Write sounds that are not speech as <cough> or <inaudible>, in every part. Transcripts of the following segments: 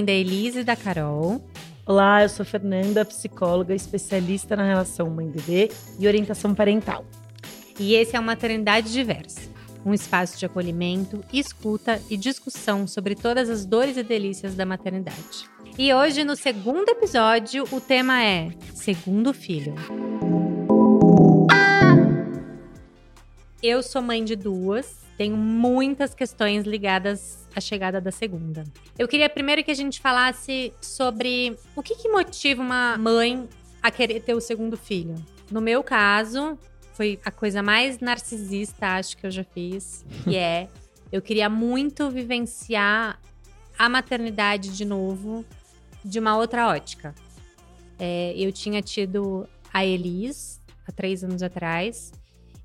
mãe da Elise e da Carol. Olá, eu sou Fernanda, psicóloga, especialista na relação mãe-bebê e orientação parental. E esse é o Maternidade Diversa, um espaço de acolhimento, escuta e discussão sobre todas as dores e delícias da maternidade. E hoje, no segundo episódio, o tema é Segundo Filho. Eu sou mãe de duas, tenho muitas questões ligadas à chegada da segunda. Eu queria primeiro que a gente falasse sobre o que, que motiva uma mãe a querer ter o segundo filho. No meu caso, foi a coisa mais narcisista, acho que eu já fiz, que é <laughs> eu queria muito vivenciar a maternidade de novo de uma outra ótica. É, eu tinha tido a Elis há três anos atrás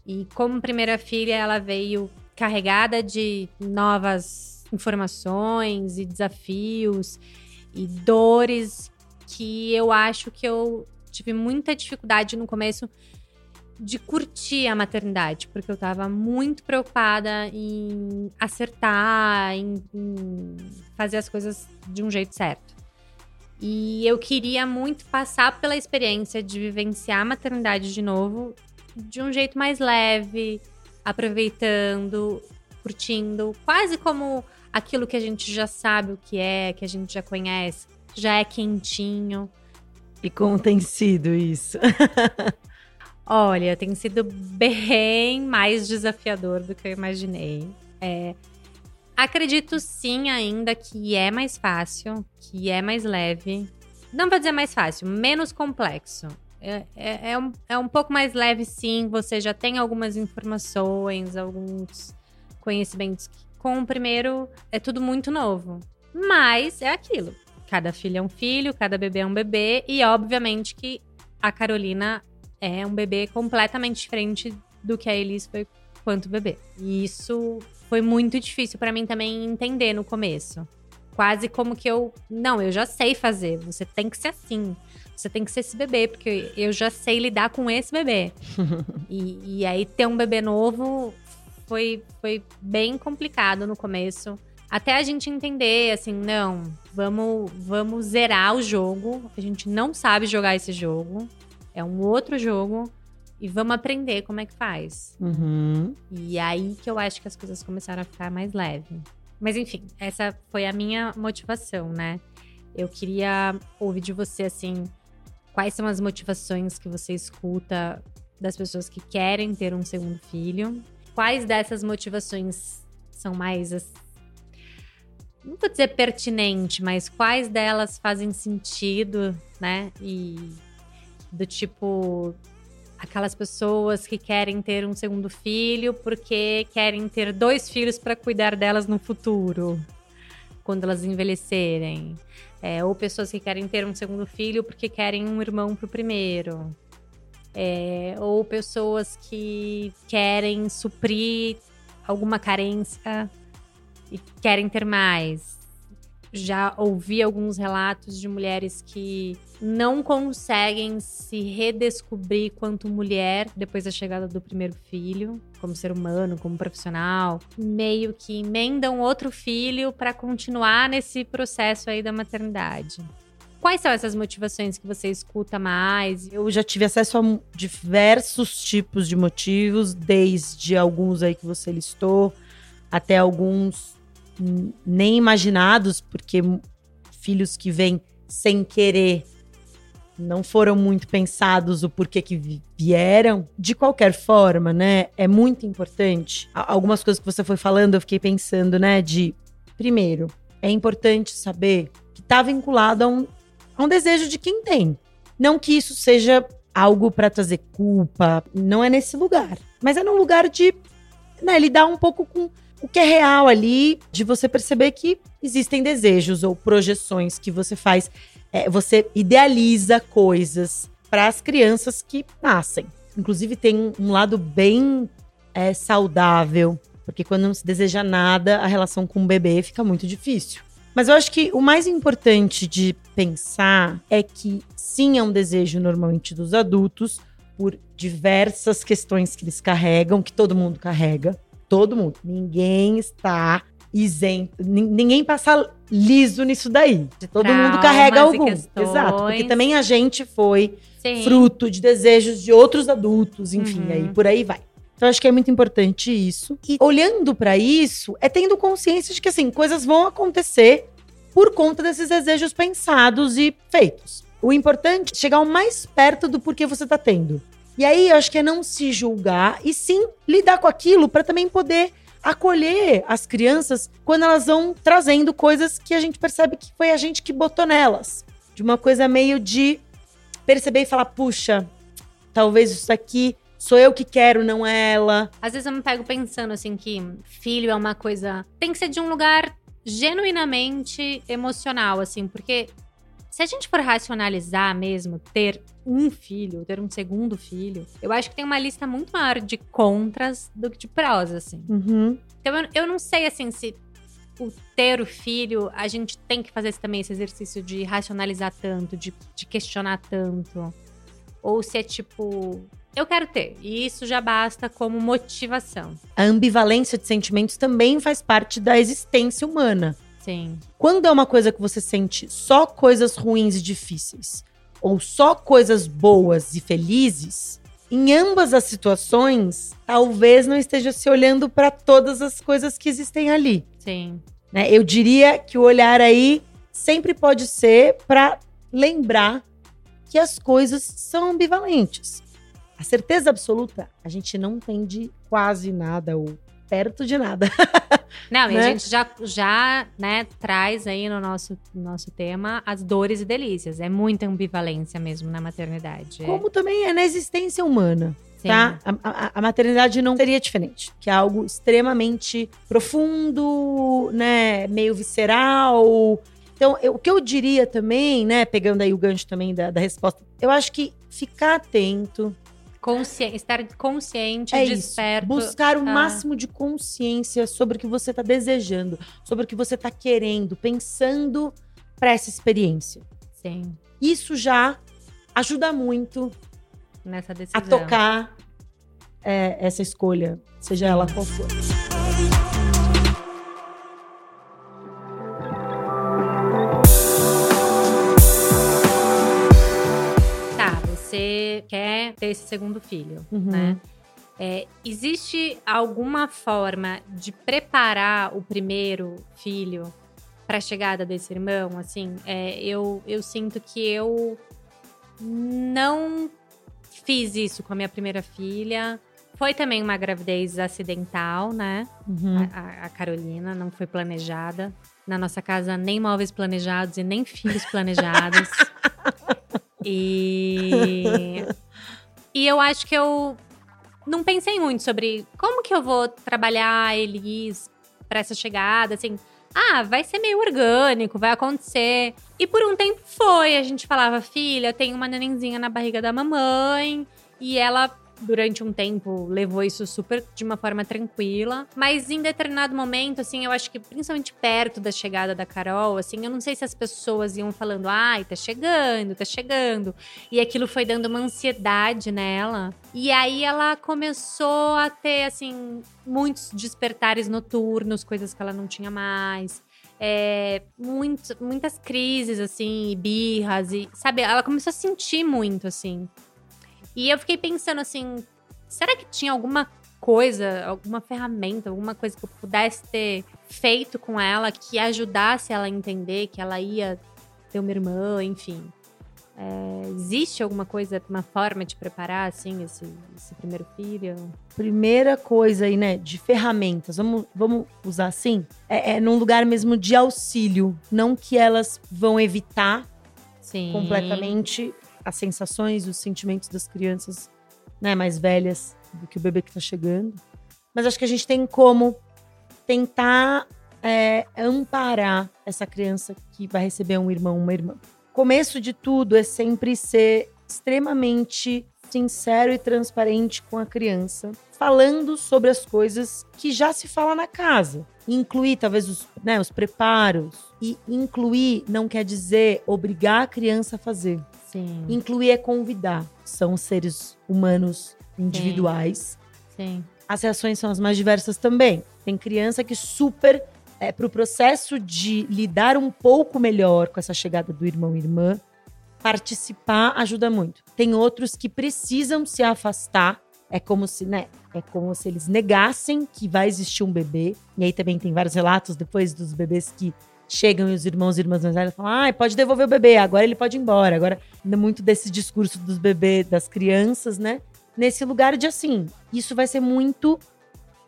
e como primeira filha, ela veio carregada de novas informações e desafios e dores que eu acho que eu tive muita dificuldade no começo de curtir a maternidade, porque eu estava muito preocupada em acertar, em, em, fazer as coisas de um jeito certo. E eu queria muito passar pela experiência de vivenciar a maternidade de novo de um jeito mais leve, aproveitando, curtindo, quase como aquilo que a gente já sabe o que é, que a gente já conhece, já é quentinho. E como tem sido isso? <laughs> Olha, tem sido bem mais desafiador do que eu imaginei. É, acredito sim ainda que é mais fácil, que é mais leve. Não vou dizer mais fácil, menos complexo. É, é, é, um, é um pouco mais leve, sim. Você já tem algumas informações, alguns conhecimentos. Com o primeiro, é tudo muito novo. Mas é aquilo. Cada filho é um filho, cada bebê é um bebê. E, obviamente, que a Carolina é um bebê completamente diferente do que a Elis foi quanto bebê. E isso foi muito difícil para mim também entender no começo. Quase como que eu. Não, eu já sei fazer. Você tem que ser assim. Você tem que ser esse bebê, porque eu já sei lidar com esse bebê. <laughs> e, e aí ter um bebê novo foi, foi bem complicado no começo. Até a gente entender, assim, não, vamos, vamos zerar o jogo. A gente não sabe jogar esse jogo. É um outro jogo. E vamos aprender como é que faz. Uhum. E aí que eu acho que as coisas começaram a ficar mais leve. Mas enfim, essa foi a minha motivação, né? Eu queria ouvir de você, assim, Quais são as motivações que você escuta das pessoas que querem ter um segundo filho? Quais dessas motivações são mais não vou dizer pertinente, mas quais delas fazem sentido, né? E do tipo aquelas pessoas que querem ter um segundo filho porque querem ter dois filhos para cuidar delas no futuro, quando elas envelhecerem. É, ou pessoas que querem ter um segundo filho porque querem um irmão pro primeiro. É, ou pessoas que querem suprir alguma carência e querem ter mais já ouvi alguns relatos de mulheres que não conseguem se redescobrir quanto mulher depois da chegada do primeiro filho, como ser humano, como profissional, meio que emendam outro filho para continuar nesse processo aí da maternidade. Quais são essas motivações que você escuta mais? Eu já tive acesso a diversos tipos de motivos, desde alguns aí que você listou, até alguns nem imaginados, porque filhos que vêm sem querer não foram muito pensados o porquê que vieram. De qualquer forma, né, é muito importante. Algumas coisas que você foi falando, eu fiquei pensando, né, de primeiro, é importante saber que está vinculado a um, a um desejo de quem tem. Não que isso seja algo para trazer culpa, não é nesse lugar, mas é num lugar de né, lidar um pouco com o que é real ali, de você perceber que existem desejos ou projeções que você faz. É, você idealiza coisas para as crianças que nascem. Inclusive, tem um lado bem é, saudável, porque quando não se deseja nada, a relação com o bebê fica muito difícil. Mas eu acho que o mais importante de pensar é que sim, é um desejo normalmente dos adultos, por diversas questões que eles carregam, que todo mundo carrega todo mundo. Ninguém está isento. Nin- Ninguém passa liso nisso daí. Todo mundo traumas carrega e algum. Exato. Porque também a gente foi Sim. fruto de desejos de outros adultos, enfim, Uhum. aí por aí vai. Então acho que é muito importante isso. E olhando pra isso, é tendo consciência de que assim, coisas vão acontecer por conta desses desejos pensados e feitos. O importante é chegar o mais perto do porquê você tá tendo. E aí eu acho que é não se julgar e sim lidar com aquilo pra também poder acolher as crianças quando elas vão trazendo coisas que a gente percebe que foi a gente que botou nelas. De uma coisa meio de perceber e falar, puxa, talvez isso aqui sou eu que quero, não é ela. Às vezes eu me pego pensando assim que filho é uma coisa. Tem que ser de um lugar genuinamente emocional, assim, porque se a gente for racionalizar mesmo, ter um filho, ter um segundo filho, eu acho que tem uma lista muito maior de contras do que de prós, assim. Uhum. Então eu, eu não sei assim se o ter o filho, a gente tem que fazer também esse exercício de racionalizar tanto, de, de questionar tanto. Ou se é tipo, eu quero ter. E isso já basta como motivação. A ambivalência de sentimentos também faz parte da existência humana. Sim. Quando é uma coisa que você sente só coisas ruins e difíceis, ou só coisas boas e felizes, em ambas as situações, talvez não esteja se olhando para todas as coisas que existem ali. Sim. né? Eu diria que o olhar aí sempre pode ser para lembrar que as coisas são ambivalentes. A certeza absoluta a gente não tem de quase nada ou perto de nada. <laughs> Não, e a Né? gente já, já né, traz aí no nosso, nosso tema as dores e delícias. É muita ambivalência mesmo na maternidade. É. Como também é na existência humana, Sim. tá? A, a- a maternidade não seria diferente, que é algo extremamente profundo, né, meio visceral. Então, eu- o que eu diria também, né, pegando aí o gancho também da, da resposta, eu acho que ficar atento, Estar consciente, É isso. desperto. buscar o Ah. máximo de consciência sobre o que você está desejando, sobre o que você está querendo, pensando para essa experiência. Sim, Isso já ajuda muito nessa decisão. a tocar é, essa escolha, seja ela qual for. Quer ter esse segundo filho, Uhum. né? É, existe alguma forma de preparar o primeiro filho para a chegada desse irmão? Assim, é, eu, eu sinto que eu não fiz isso com a minha primeira filha. Foi também uma gravidez acidental, né? Uhum. A, a- a Carolina não foi planejada. Na nossa casa, nem móveis planejados e nem filhos planejados. <laughs> e. <laughs> E eu acho que eu não pensei muito sobre como que eu vou trabalhar Elis pra essa chegada, assim. Ah, vai ser meio orgânico, vai acontecer. E por um tempo foi. A gente falava, filha, tem uma nenenzinha na barriga da mamãe. E ela, durante um tempo, levou isso super de uma forma tranquila. Mas em determinado momento, assim, eu acho que principalmente perto da chegada da Carol, assim, eu não sei se as pessoas iam falando, ai, tá chegando, tá chegando. E aquilo foi dando uma ansiedade nela. E aí ela começou a ter, assim, muitos despertares noturnos, coisas que ela não tinha mais. É, muito- muitas crises, assim, e birras, e sabe? Ela começou a sentir muito, assim. E eu fiquei pensando assim: será que tinha alguma coisa, alguma ferramenta, alguma coisa que eu pudesse ter feito com ela que ajudasse ela a entender que ela ia ter uma irmã, enfim? É, existe alguma coisa, uma forma de preparar, assim, esse, esse primeiro filho? Primeira coisa aí, né, de ferramentas, vamos, vamos usar assim? É, é num lugar mesmo de auxílio, não que elas vão evitar Sim. completamente as sensações, os sentimentos das crianças, né, mais velhas do que o bebê que tá chegando. Mas acho que a gente tem como tentar é, amparar essa criança que vai receber um irmão, uma irmã. Começo de tudo é sempre ser extremamente sincero e transparente com a criança, falando sobre as coisas que já se fala na casa. Incluir, talvez, os, né, os preparos. E incluir não quer dizer obrigar a criança a fazer. Sim. Incluir é convidar. São seres humanos individuais. Sim. As reações são as mais diversas também. Tem criança que super é, para o processo de lidar um pouco melhor com essa chegada do irmão e irmã, participar ajuda muito. Tem outros que precisam se afastar. É como se, né? É como se eles negassem que vai existir um bebê. E aí também tem vários relatos depois dos bebês que chegam e os irmãos e irmãs mais velhas falam: ah, pode devolver o bebê, agora ele pode ir embora. Agora, ainda muito desse discurso dos bebês, das crianças, né? Nesse lugar de assim, isso vai ser muito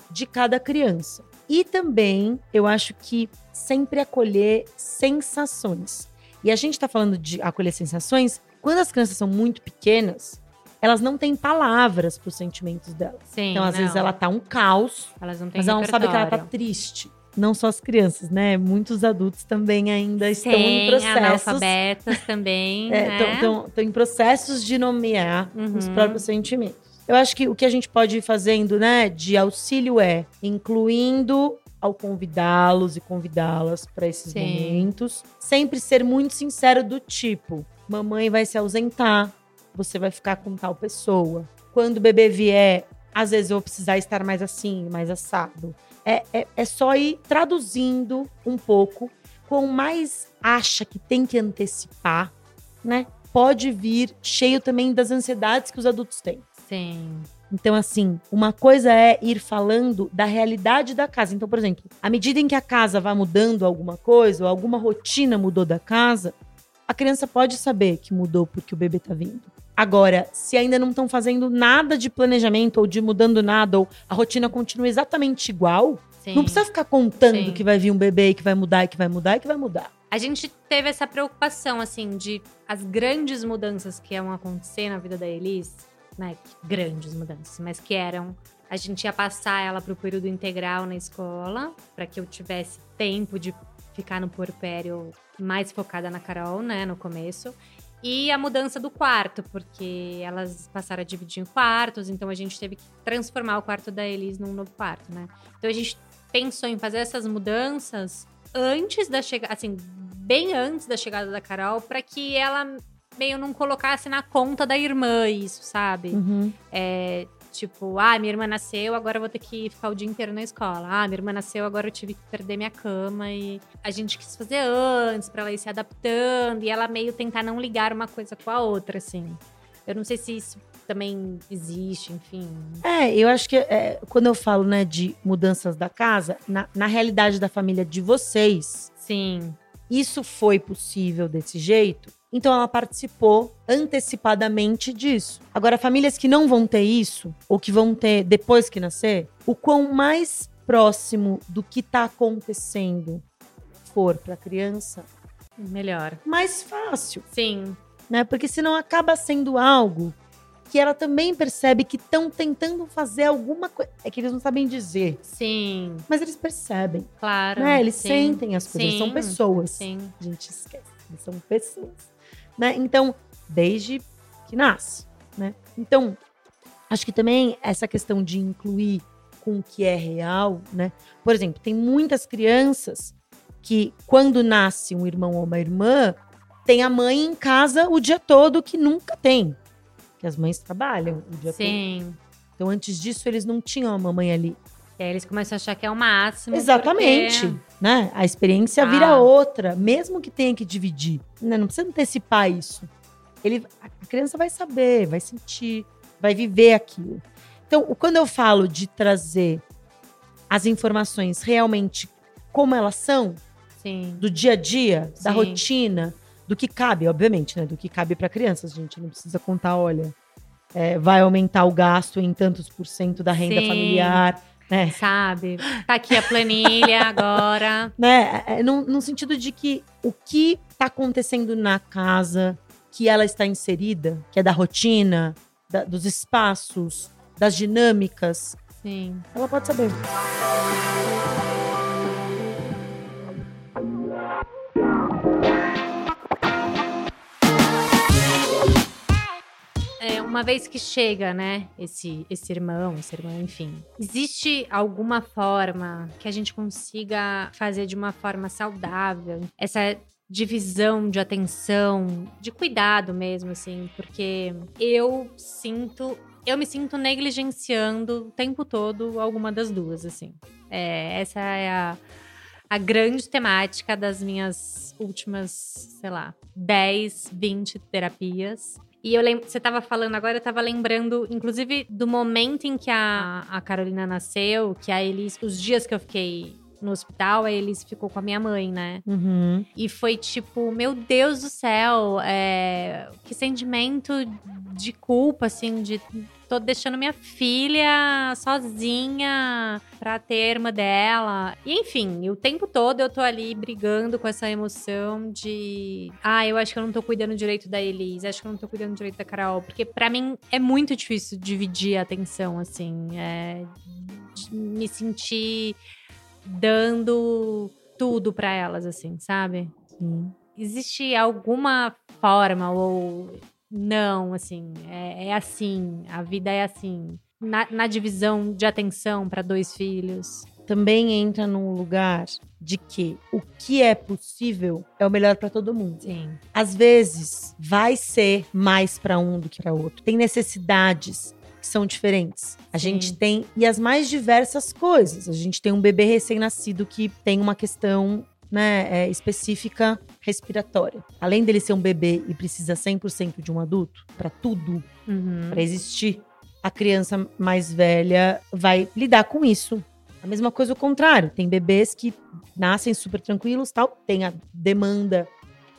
de cada criança. E também, eu acho que sempre acolher sensações. E a gente está falando de acolher sensações, quando as crianças são muito pequenas, elas não têm palavras para os sentimentos delas. Sim, então, às não. vezes, ela tá um caos, Elas não têm mas ela não sabe que ela tá triste. Não só as crianças, né? Muitos adultos também ainda estão em Sem processos. analfabetas também, né? Estão em processos de nomear os Uhum. próprios sentimentos. Eu acho que o que a gente pode ir fazendo, né, de auxílio é incluindo ao convidá-los e convidá-las para esses Sim. momentos, sempre ser muito sincero do tipo: mamãe vai se ausentar, você vai ficar com tal pessoa. Quando o bebê vier, às vezes eu vou precisar estar mais assim, mais assado. É, é, é só ir traduzindo um pouco. Quanto mais acha que tem que antecipar, né? Pode vir cheio também das ansiedades que os adultos têm. Sim. Então, assim, uma coisa é ir falando da realidade da casa. Então, por exemplo, à medida em que a casa vai mudando alguma coisa, ou alguma rotina mudou da casa, a criança pode saber que mudou porque o bebê tá vindo. Agora, se ainda não estão fazendo nada de planejamento ou de mudando nada, ou a rotina continua exatamente igual, Sim. não precisa ficar contando Sim. que vai vir um bebê e que vai mudar e que vai mudar e que vai mudar. A gente teve essa preocupação, assim, de as grandes mudanças que iam acontecer na vida da Elis, né? Grandes mudanças, mas que eram. A gente ia passar ela pro período integral na escola, para que eu tivesse tempo de ficar no porpério mais focada na Carol, né, no começo. E a mudança do quarto, porque elas passaram a dividir em quartos, então a gente teve que transformar o quarto da Elis num novo quarto, né? Então a gente pensou em fazer essas mudanças antes da chegada, assim, bem antes da chegada da Carol, para que ela meio não colocasse na conta da irmã isso, sabe? Uhum. É, tipo, ah, minha irmã nasceu, agora eu vou ter que ficar o dia inteiro na escola. Ah, minha irmã nasceu, agora eu tive que perder minha cama. E a gente quis fazer antes, pra ela ir se adaptando. E ela meio tentar não ligar uma coisa com a outra, assim. Eu não sei se isso também existe, enfim. É, eu acho que é, quando eu falo, né, de mudanças da casa, na, na realidade da família de vocês, Sim, isso foi possível desse jeito, então ela participou antecipadamente disso. Agora, famílias que não vão ter isso, ou que vão ter depois que nascer, o quão mais próximo do que tá acontecendo for pra criança, melhor. mais fácil, Sim, né? Porque senão acaba sendo algo que ela também percebe que estão tentando fazer alguma coisa. É que eles não sabem dizer, sim, mas eles percebem, claro. né? Eles sim, sentem as coisas, sim, são pessoas. Sim, A gente esquece, eles são pessoas, né? Então, desde que nasce, né? Então, acho que também essa questão de incluir com o que é real, né? Por exemplo, tem muitas crianças que quando nasce um irmão ou uma irmã, tem a mãe em casa o dia todo que nunca tem. Que as mães trabalham o dia todo. sim. Então, antes disso, eles não tinham a mamãe ali. E aí eles começam a achar que é o máximo. Exatamente. porque- Né? A experiência Ah. vira outra, mesmo que tenha que dividir. Né? Não precisa antecipar isso. Ele, a criança vai saber, vai sentir, vai viver aquilo. Então, quando eu falo de trazer as informações realmente como elas são, Sim. do dia a dia, da Sim. rotina, do que cabe, obviamente, né? Do que cabe para crianças, gente. Não precisa contar, olha, é, vai aumentar o gasto em tantos por cento da renda Sim. familiar, né? Sabe? Tá aqui a planilha <laughs> agora. né? É, no, no sentido de que o que está acontecendo na casa que ela está inserida, que é da rotina, da- dos espaços, das dinâmicas, Sim. ela pode saber. Uma vez que chega, né, esse, esse irmão, esse irmão, enfim, existe alguma forma que a gente consiga fazer de uma forma saudável essa divisão de atenção, de cuidado mesmo, assim, porque eu sinto, eu me sinto negligenciando o tempo todo alguma das duas, assim. É, essa é a, a grande temática das minhas últimas, sei lá, 10, 20 terapias. E eu lembro, você estava falando agora, eu estava lembrando, inclusive, do momento em que a, a Carolina nasceu, que a Elis, os dias que eu fiquei no hospital, a Elis ficou com a minha mãe, né? Uhum. E foi tipo, meu Deus do céu, é... que sentimento de culpa, assim, de tô deixando minha filha sozinha pra ter irmã dela. E enfim, o tempo todo eu tô ali brigando com essa emoção de. Ah, eu acho que eu não tô cuidando direito da Elise, acho que eu não tô cuidando direito da Carol. Porque para mim é muito difícil dividir a atenção, assim. É... Me sentir dando tudo para elas, assim, sabe? Sim. Existe alguma forma ou não, assim, é, é assim, a vida é assim. Na, na divisão de atenção para dois filhos. Também entra num lugar de que o que é possível é o melhor para todo mundo. Sim. Às vezes vai ser mais para um do que para outro. Tem necessidades que são diferentes. A Sim. gente tem e as mais diversas coisas. A gente tem um bebê recém-nascido que tem uma questão né, é, específica respiratória. Além dele ser um bebê e precisa 100% de um adulto para tudo, Uhum. para existir, a criança mais velha vai lidar com isso. A mesma coisa o contrário. Tem bebês que nascem super tranquilos, tal, tem a demanda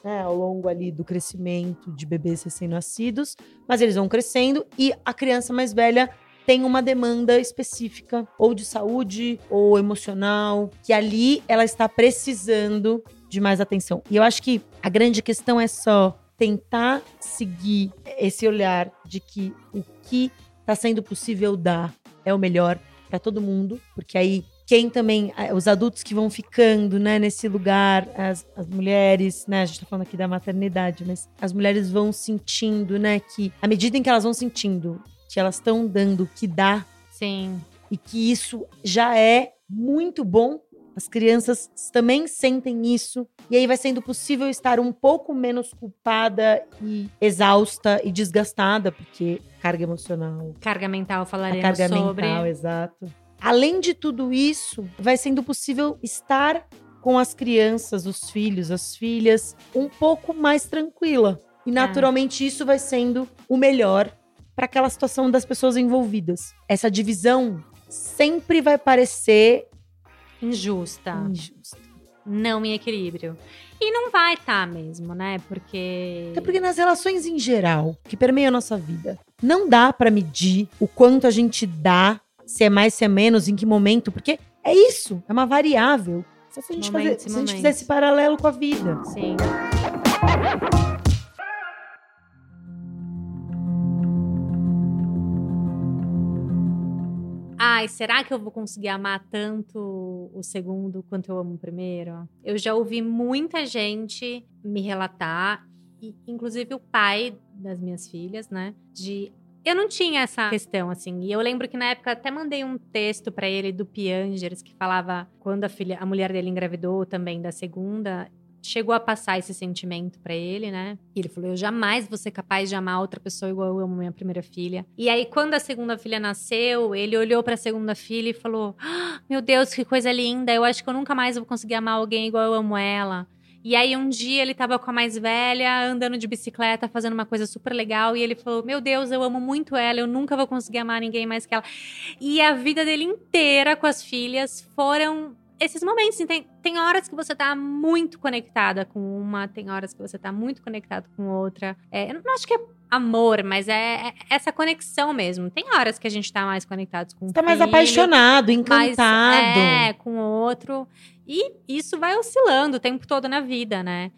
né, ao longo ali do crescimento de bebês recém-nascidos, mas eles vão crescendo e a criança mais velha tem uma demanda específica, ou de saúde, ou emocional, que ali ela está precisando de mais atenção. E eu acho que a grande questão é só tentar seguir esse olhar de que o que está sendo possível dar é o melhor para todo mundo, porque aí quem também, os adultos que vão ficando, né, nesse lugar, as, as mulheres, né, a gente tá falando aqui da maternidade, mas as mulheres vão sentindo, né, que à medida em que elas vão sentindo que elas estão dando o que dá Sim. e que isso já é muito bom. As crianças também sentem isso. E aí vai sendo possível estar um pouco menos culpada e exausta e desgastada, porque carga emocional, Carga mental a falaremos carga sobre. mental, exato. Além de tudo isso, vai sendo possível estar com as crianças, os filhos, as filhas, um pouco mais tranquila. E naturalmente isso vai sendo o melhor para aquela situação das pessoas envolvidas. Essa divisão sempre vai parecer Injusta. injusta. Não em equilíbrio. E não vai estar mesmo, né? Porque. Até porque nas relações em geral, que permeiam a nossa vida, não dá pra medir o quanto a gente dá, se é mais, se é menos, em que momento, porque é isso, é uma variável. Só se a gente, fazer, Momentos e se a gente fizer esse paralelo com a vida. Sim. Ai, será que eu vou conseguir amar tanto o segundo quanto eu amo o primeiro? Eu já ouvi muita gente me relatar, e inclusive o pai das minhas filhas, né? De eu não tinha essa questão, assim. E eu lembro que na época até mandei um texto pra ele do Piangers que falava quando a filha, a mulher dele engravidou também da segunda, chegou a passar esse sentimento pra ele, né? E ele falou: "Eu jamais vou ser capaz de amar outra pessoa igual eu amo minha primeira filha". E aí quando a segunda filha nasceu, ele olhou pra segunda filha e falou: "Ah, "Meu Deus, que coisa linda. Eu acho que eu nunca mais vou conseguir amar alguém igual eu amo ela". E aí um dia ele tava com a mais velha, andando de bicicleta, fazendo uma coisa super legal, e ele falou: "Meu Deus, eu amo muito ela, eu nunca vou conseguir amar ninguém mais que ela". E a vida dele inteira com as filhas foram esses momentos. assim, Tem, tem horas que você tá muito conectada com uma, tem horas que você tá muito conectado com outra. É, eu não acho que é amor, mas é, é essa conexão mesmo. Tem horas que a gente tá mais conectados com um Tá mais filho, apaixonado, mais, encantado. é, com outro. E isso vai oscilando o tempo todo na vida, né?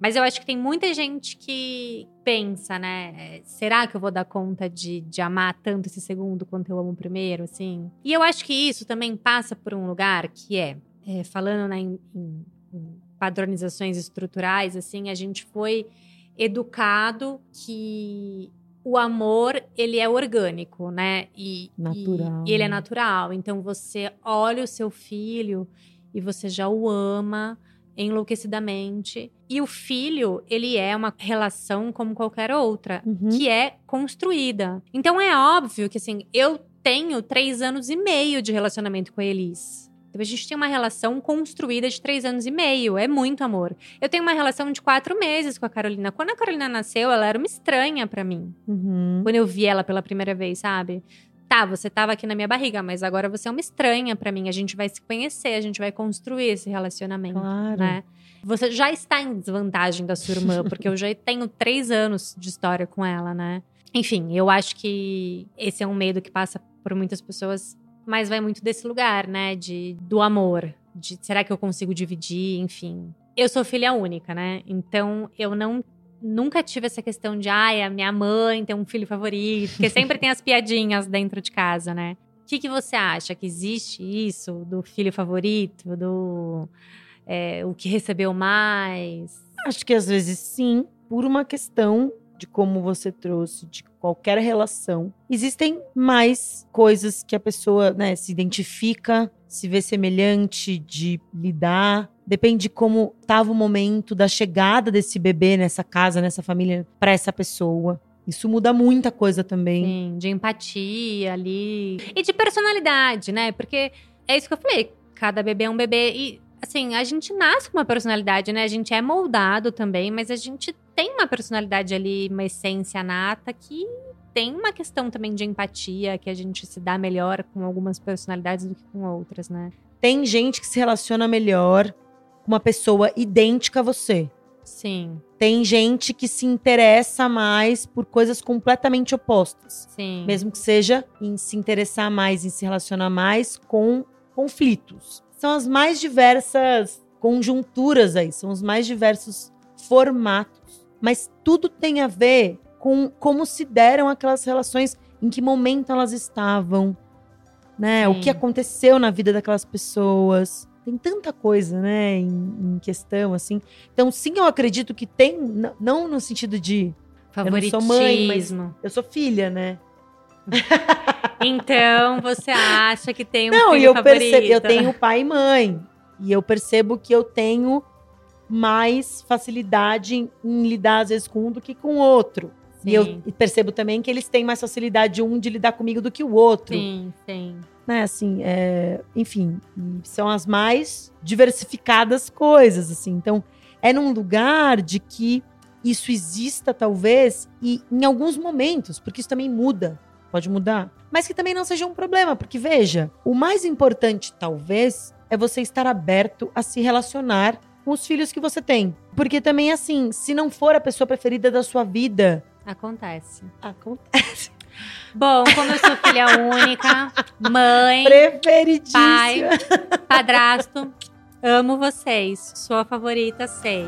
Mas eu acho que tem muita gente que pensa, né? é, Será que eu vou dar conta de, de amar tanto esse segundo quanto eu amo o primeiro, assim? E eu acho que isso também passa por um lugar que é, é, falando né, em, em- em padronizações estruturais, assim, a gente foi educado que o amor, ele é orgânico, né? E, Natural, E, e ele é natural. Então, você olha o seu filho e você já o ama enlouquecidamente. E o filho, ele é uma relação como qualquer outra, Uhum. que é construída. Então é óbvio que assim, eu tenho três anos e meio de relacionamento com a Elis. Então a gente tem uma relação construída de três anos e meio. É muito amor. Eu tenho uma relação de quatro meses com a Carolina. Quando a Carolina nasceu, ela era uma estranha para mim. Uhum. Quando eu vi ela pela primeira vez, sabe? Tá, você tava aqui na minha barriga, mas agora você é uma estranha para mim. A gente vai se conhecer, a gente vai construir esse relacionamento, Claro. né? Você já está em desvantagem da sua irmã, porque eu já <laughs> tenho três anos de história com ela, né? Enfim, eu acho que esse é um medo que passa por muitas pessoas, mas vai muito desse lugar, né? De, do amor. De será que eu consigo dividir? Enfim. Eu sou filha única, né? Então eu não nunca tive essa questão de ai, a minha mãe tem um filho favorito, porque sempre tem as <laughs> piadinhas dentro de casa, né? O que, que você acha? Que existe isso do filho favorito, do é, o que recebeu mais? Acho que às vezes sim, por uma questão de como você trouxe, de qualquer relação. Existem mais coisas que a pessoa né, se identifica, se vê semelhante de lidar. Depende de como estava o momento da chegada desse bebê nessa casa, nessa família, para essa pessoa. Isso muda muita coisa também. Sim, de empatia ali. E de personalidade, né? Porque é isso que eu falei. Cada bebê é um bebê. E, assim, a gente nasce com uma personalidade, né? A gente é moldado também, mas a gente tem uma personalidade ali, uma essência nata que tem uma questão também de empatia, que a gente se dá melhor com algumas personalidades do que com outras, né? Tem gente que se relaciona melhor com uma pessoa idêntica a você. Sim, Tem gente que se interessa mais por coisas completamente opostas. sim. Mesmo que seja em se interessar mais, em se relacionar mais com conflitos. São as mais diversas conjunturas aí, são os mais diversos formatos. Mas tudo tem a ver com como se deram aquelas relações, em que momento elas estavam, né? O Sim. que aconteceu na vida daquelas pessoas. Tem tanta coisa, né, em, em questão, assim. Então, sim, eu acredito que tem, não no sentido de eu não sou mãe, mas- Favoritismo. eu sou filha, né? <laughs> Então, você acha que tem um Não, e eu favorito? percebo, eu tenho pai e mãe. E eu percebo que eu tenho mais facilidade em, em lidar, às vezes, com um do que com o outro. E eu Sim. percebo também que eles têm mais facilidade um de lidar comigo do que o outro. Sim, sim. Né, assim, é, enfim, são as mais diversificadas coisas, assim. Então, é num lugar de que isso exista, talvez, e em alguns momentos, porque isso também muda, pode mudar, mas que também não seja um problema, porque veja, o mais importante, talvez, é você estar aberto a se relacionar com os filhos que você tem. Porque também, assim, se não for a pessoa preferida da sua vida, Acontece. acontece. <laughs> Bom, como eu sou filha única, mãe, Preferidíssima. pai, padrasto, amo vocês. Sou a favorita, sei.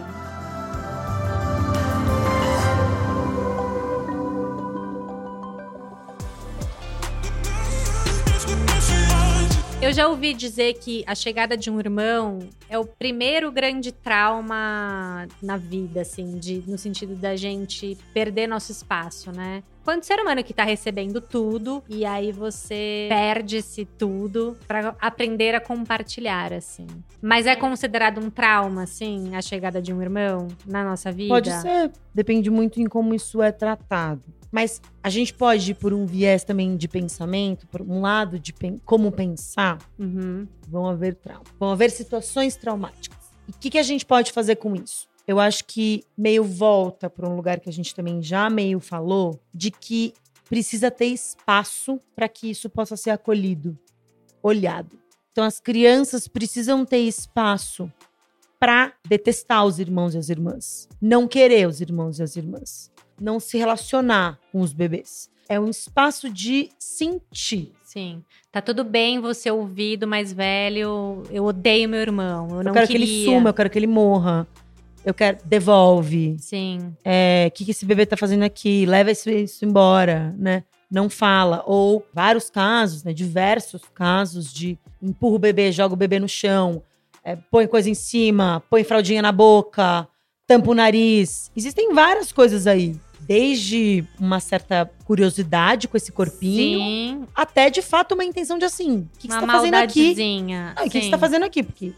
Eu já ouvi dizer que a chegada de um irmão é o primeiro grande trauma na vida, assim, de, no sentido da gente perder nosso espaço, né? Quando o ser humano que tá recebendo tudo, e aí você perde esse tudo pra aprender a compartilhar, assim. Mas é considerado um trauma, assim, a chegada de um irmão na nossa vida? Pode ser. Depende muito em como isso é tratado. Mas a gente pode ir por um viés também de pensamento, por um lado de pen- como pensar. Uhum. Vão haver traumas. Vão haver situações traumáticas. E o que, que a gente pode fazer com isso? Eu acho que meio volta para um lugar que a gente também já meio falou, de que precisa ter espaço para que isso possa ser acolhido, olhado. Então as crianças precisam ter espaço para detestar os irmãos e as irmãs, não querer os irmãos e as irmãs, não se relacionar com os bebês. É um espaço de sentir. Sim. Tá tudo bem você ouvir do mais velho, eu odeio meu irmão, eu não eu quero queria. que ele suma, eu quero que ele morra. Eu quero. Devolve. Sim, É, O que, que esse bebê tá fazendo aqui? Leva isso, isso embora, né? Não fala. Ou vários casos, né? Diversos casos de empurra o bebê, joga o bebê no chão, é, põe coisa em cima, põe fraldinha na boca, tampa o nariz. Existem várias coisas aí. Desde uma certa curiosidade com esse corpinho, sim. até de fato uma intenção de assim: o que, que você tá fazendo aqui? Ah, o que sim. você tá fazendo aqui? Porque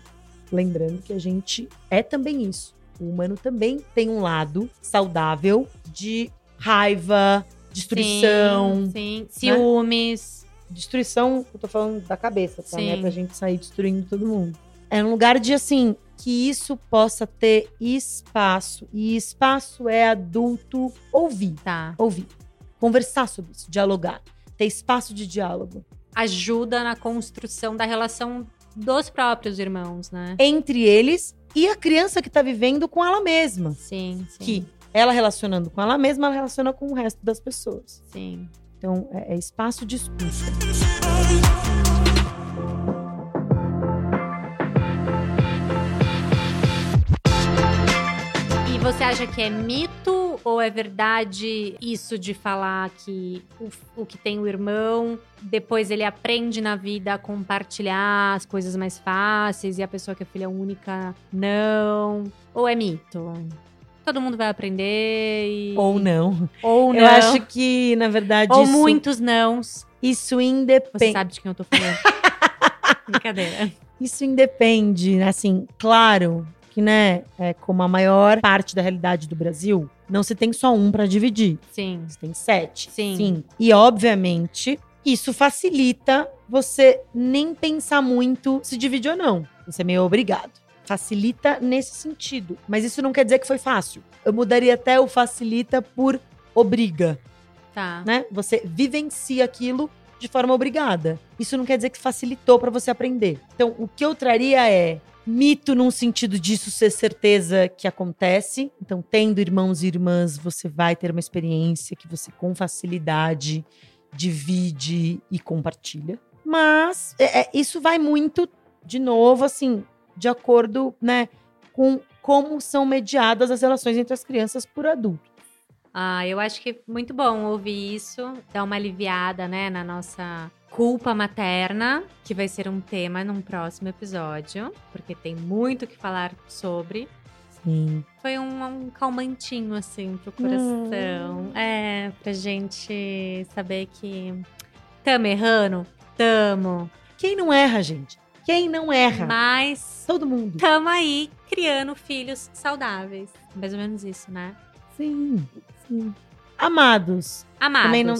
lembrando que a gente é também isso. O humano também tem um lado saudável de raiva, destruição. Sim, sim. Ciúmes. destruição, eu tô falando da cabeça, tá? É Sim. pra gente sair destruindo todo mundo. É um lugar de, assim, que isso possa ter espaço. E espaço é adulto ouvir. Tá. Ouvir. Conversar sobre isso, dialogar. Ter espaço de diálogo. Ajuda na construção da relação dos próprios irmãos, né? Entre eles e a criança que tá vivendo com ela mesma. Sim, sim. Que ela relacionando com ela mesma, ela relaciona com o resto das pessoas. Sim. Então, é, é espaço de escuta. E você acha que é mito ou é verdade isso de falar que o, o que tem o irmão, depois ele aprende na vida a compartilhar as coisas mais fáceis e a pessoa que é filha única não? Ou é mito? Todo mundo vai aprender e... Ou não. Ou não. Eu acho que, na verdade, Ou isso, muitos nãos. isso Você independe. sabe de quem eu tô falando. <laughs> Brincadeira. Isso independe, assim, claro que, né, é, como a maior parte da realidade do Brasil, não se tem só um para dividir. Sim. Você tem sete, Sim. cinco. E, obviamente, isso facilita você nem pensar muito se divide ou não. Você é meio obrigado. Facilita nesse sentido. Mas isso não quer dizer que foi fácil. Eu mudaria até o facilita por obriga, Tá. né? Você vivencia aquilo de forma obrigada. Isso não quer dizer que facilitou para você aprender. Então, o que eu traria é mito num sentido disso ser certeza que acontece. Então, tendo irmãos e irmãs, você vai ter uma experiência que você com facilidade divide e compartilha. Mas é, é, isso vai muito, de novo, assim, de acordo, né, com como são mediadas as relações entre as crianças por adultos. Ah, eu acho que é muito bom ouvir isso, dar uma aliviada, né, na nossa culpa materna, que vai ser um tema num próximo episódio, porque tem muito o que falar sobre. Sim. Foi um, um calmantinho, assim, pro coração. É, pra gente saber que tamo errando, tamo, Quem não erra, gente? Quem não erra? mas Todo mundo. tamo aí criando filhos saudáveis. Mais ou menos isso, né? Sim, sim. Amados, Amados, Também não-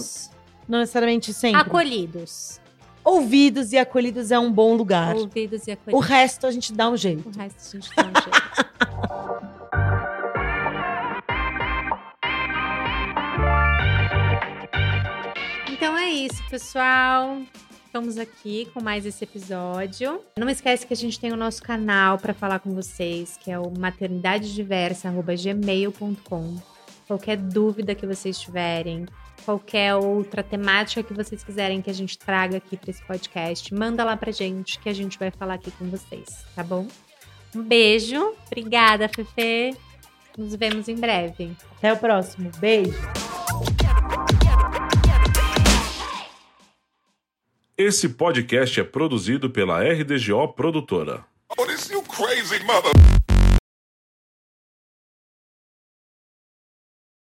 não necessariamente sempre. acolhidos, Ouvidos e acolhidos é um bom lugar. ouvidos e O acolhidos. resto a gente dá um jeito. O resto a gente dá um jeito. <laughs> Então é isso, pessoal. Estamos aqui com mais esse episódio. Não esquece que a gente tem o nosso canal para falar com vocês, que é o maternidadediversa@gmail.com. Qualquer dúvida que vocês tiverem, qualquer outra temática que vocês quiserem que a gente traga aqui para esse podcast, manda lá pra gente que a gente vai falar aqui com vocês, tá bom? Um beijo. Obrigada, Fefe. Nos vemos em breve. Até o próximo. Beijo. Esse podcast é produzido pela RDGO Produtora. Oh, this you crazy mother.